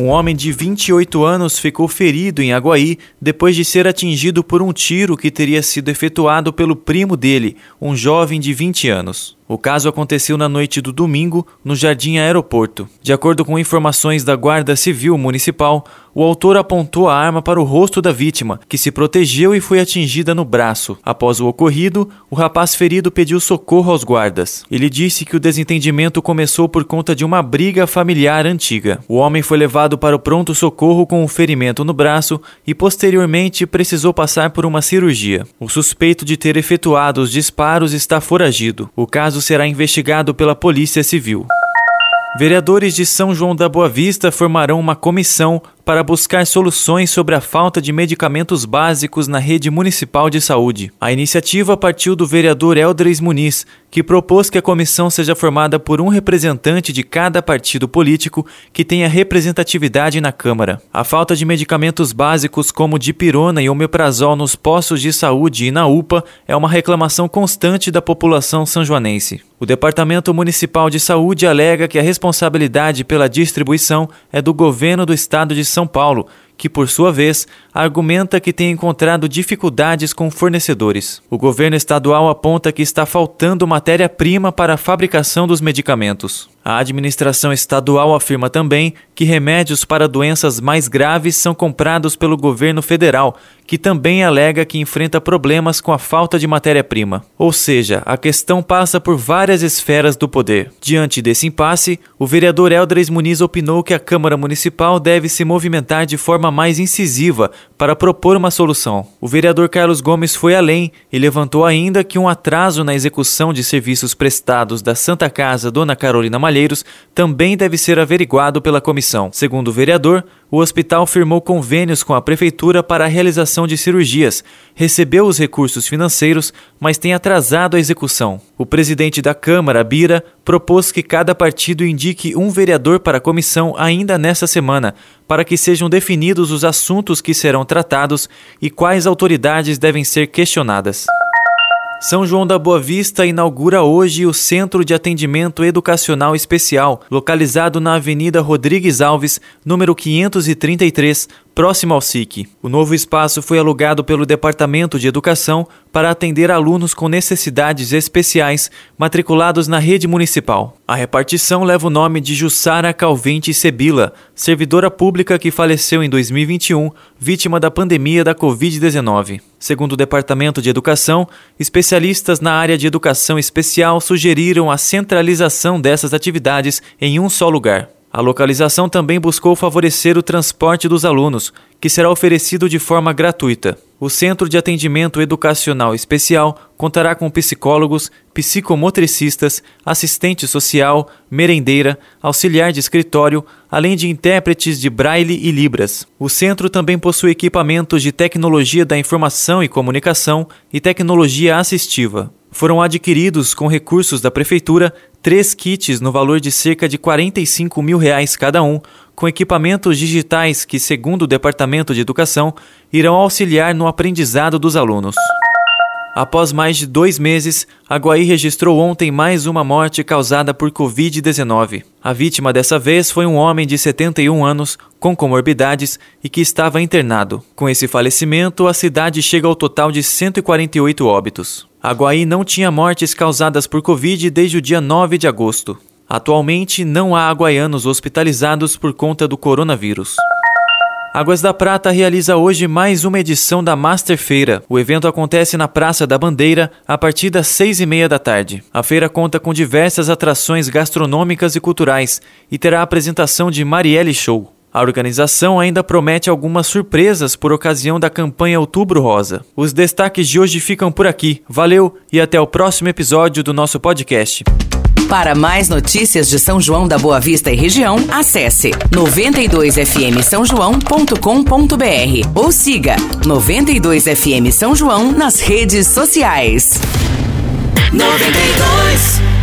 Um homem de 28 anos ficou ferido em Aguaí depois de ser atingido por um tiro que teria sido efetuado pelo primo dele, um jovem de 20 anos. O caso aconteceu na noite do domingo no Jardim Aeroporto. De acordo com informações da Guarda Civil Municipal, o autor apontou a arma para o rosto da vítima, que se protegeu e foi atingida no braço. Após o ocorrido, o rapaz ferido pediu socorro aos guardas. Ele disse que o desentendimento começou por conta de uma briga familiar antiga. O homem foi levado para o pronto-socorro com um ferimento no braço e posteriormente precisou passar por uma cirurgia. O suspeito de ter efetuado os disparos está foragido. O caso caso será investigado pela Polícia Civil. Vereadores de São João da Boa Vista formarão uma comissão para buscar soluções sobre a falta de medicamentos básicos na rede municipal de saúde. A iniciativa partiu do vereador Eldres Muniz, que propôs que a comissão seja formada por um representante de cada partido político que tenha representatividade na Câmara. A falta de medicamentos básicos como dipirona e omeprazol nos postos de saúde e na UPA é uma reclamação constante da população sanjoanense. O Departamento Municipal de Saúde alega que a responsabilidade pela distribuição é do governo do estado de São são Paulo, que, por sua vez, argumenta que tem encontrado dificuldades com fornecedores. O governo estadual aponta que está faltando matéria-prima para a fabricação dos medicamentos. A administração estadual afirma também que remédios para doenças mais graves são comprados pelo governo federal, que também alega que enfrenta problemas com a falta de matéria-prima. Ou seja, a questão passa por várias esferas do poder. Diante desse impasse, o vereador Eldres Muniz opinou que a Câmara Municipal deve se movimentar de forma mais incisiva para propor uma solução. O vereador Carlos Gomes foi além e levantou ainda que um atraso na execução de serviços prestados da Santa Casa Dona Carolina Malheiros também deve ser averiguado pela comissão. Segundo o vereador, o hospital firmou convênios com a prefeitura para a realização de cirurgias, recebeu os recursos financeiros, mas tem atrasado a execução. O presidente da Câmara, Bira, propôs que cada partido indique um vereador para a comissão ainda nesta semana, para que sejam definidos os assuntos que serão tratados e quais autoridades devem ser questionadas. São João da Boa Vista inaugura hoje o Centro de Atendimento Educacional Especial, localizado na Avenida Rodrigues Alves, número 533, próximo ao SIC. O novo espaço foi alugado pelo Departamento de Educação para atender alunos com necessidades especiais matriculados na rede municipal. A repartição leva o nome de Jussara Calvente Sebila, servidora pública que faleceu em 2021, vítima da pandemia da Covid-19. Segundo o Departamento de Educação, especialistas na área de educação especial sugeriram a centralização dessas atividades em um só lugar. A localização também buscou favorecer o transporte dos alunos, que será oferecido de forma gratuita. O Centro de Atendimento Educacional Especial contará com psicólogos, psicomotricistas, assistente social, merendeira, auxiliar de escritório, além de intérpretes de braille e libras. O centro também possui equipamentos de tecnologia da informação e comunicação e tecnologia assistiva. Foram adquiridos com recursos da prefeitura três kits no valor de cerca de 45 mil reais cada um, com equipamentos digitais que, segundo o Departamento de Educação, irão auxiliar no aprendizado dos alunos. Após mais de dois meses, Aguaí registrou ontem mais uma morte causada por Covid-19. A vítima dessa vez foi um homem de 71 anos, com comorbidades e que estava internado. Com esse falecimento, a cidade chega ao total de 148 óbitos. Aguaí não tinha mortes causadas por Covid desde o dia 9 de agosto. Atualmente, não há aguaianos hospitalizados por conta do coronavírus. Águas da Prata realiza hoje mais uma edição da Master Feira. O evento acontece na Praça da Bandeira a partir das seis e meia da tarde. A feira conta com diversas atrações gastronômicas e culturais e terá a apresentação de Marielle Show. A organização ainda promete algumas surpresas por ocasião da campanha Outubro Rosa. Os destaques de hoje ficam por aqui. Valeu e até o próximo episódio do nosso podcast. Para mais notícias de São João da Boa Vista e região, acesse 92fm São João.com.br ou siga 92fm São João nas redes sociais. 92